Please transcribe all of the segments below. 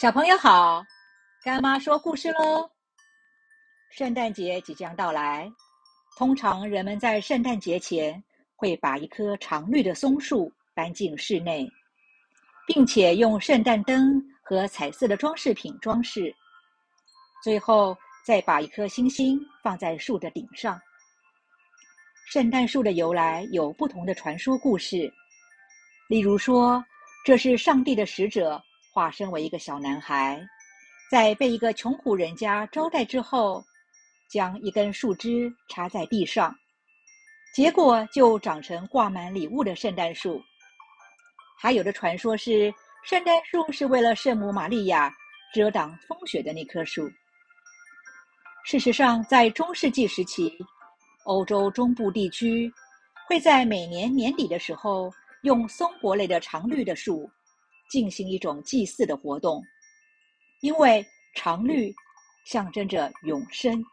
小朋友好，干妈说故事喽。圣诞节即将到来，通常人们在圣诞节前会把一棵常绿的松树搬进室内，并且用圣诞灯和彩色的装饰品装饰，最后再把一颗星星放在树的顶上。圣诞树的由来有不同的传说故事，例如说这是上帝的使者。化身为一个小男孩，在被一个穷苦人家招待之后，将一根树枝插在地上，结果就长成挂满礼物的圣诞树。还有的传说是，圣诞树是为了圣母玛利亚遮挡风雪的那棵树。事实上，在中世纪时期，欧洲中部地区会在每年年底的时候，用松柏类的常绿的树。进行一种祭祀的活动，因为常绿象征着永生。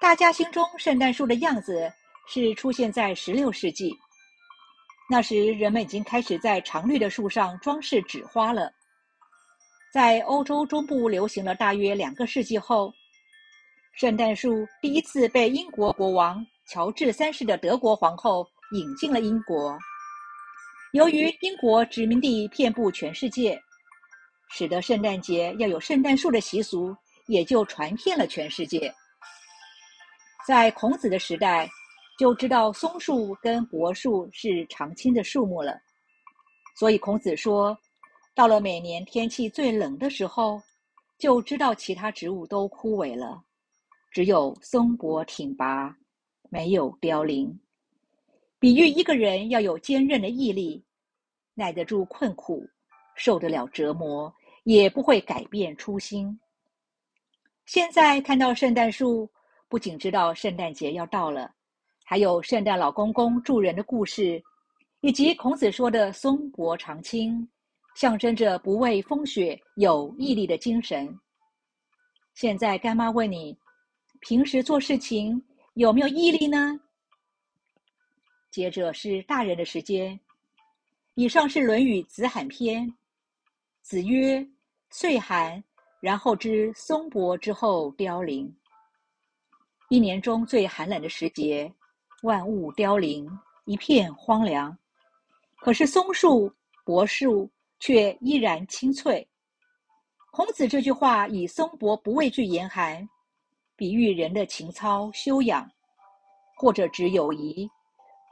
大家心中圣诞树的样子是出现在十六世纪，那时人们已经开始在常绿的树上装饰纸花了。在欧洲中部流行了大约两个世纪后，圣诞树第一次被英国国王乔治三世的德国皇后引进了英国。由于英国殖民地遍布全世界，使得圣诞节要有圣诞树的习俗也就传遍了全世界。在孔子的时代，就知道松树跟柏树是常青的树木了，所以孔子说，到了每年天气最冷的时候，就知道其他植物都枯萎了，只有松柏挺拔，没有凋零。比喻一个人要有坚韧的毅力，耐得住困苦，受得了折磨，也不会改变初心。现在看到圣诞树，不仅知道圣诞节要到了，还有圣诞老公公助人的故事，以及孔子说的松柏长青，象征着不畏风雪、有毅力的精神。现在干妈问你，平时做事情有没有毅力呢？接着是大人的时间。以上是《论语·子罕篇》。子曰：“岁寒，然后知松柏之后凋零。一年中最寒冷的时节，万物凋零，一片荒凉。可是松树、柏树却依然青翠。”孔子这句话以松柏不畏惧严寒，比喻人的情操修养，或者指友谊。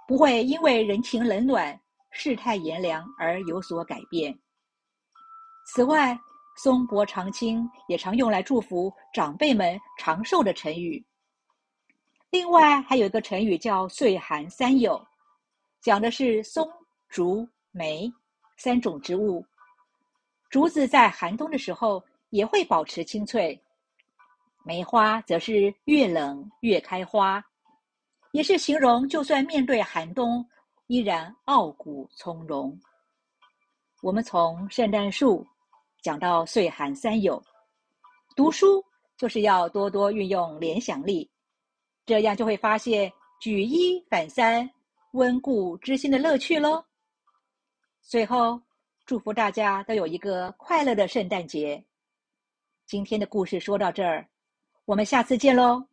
不会因为人情冷暖、世态炎凉而有所改变。此外，松柏长青也常用来祝福长辈们长寿的成语。另外，还有一个成语叫“岁寒三友”，讲的是松、竹、梅三种植物。竹子在寒冬的时候也会保持青翠，梅花则是越冷越开花。也是形容，就算面对寒冬，依然傲骨从容。我们从圣诞树讲到岁寒三友，读书就是要多多运用联想力，这样就会发现举一反三、温故知新的乐趣喽。最后，祝福大家都有一个快乐的圣诞节。今天的故事说到这儿，我们下次见喽。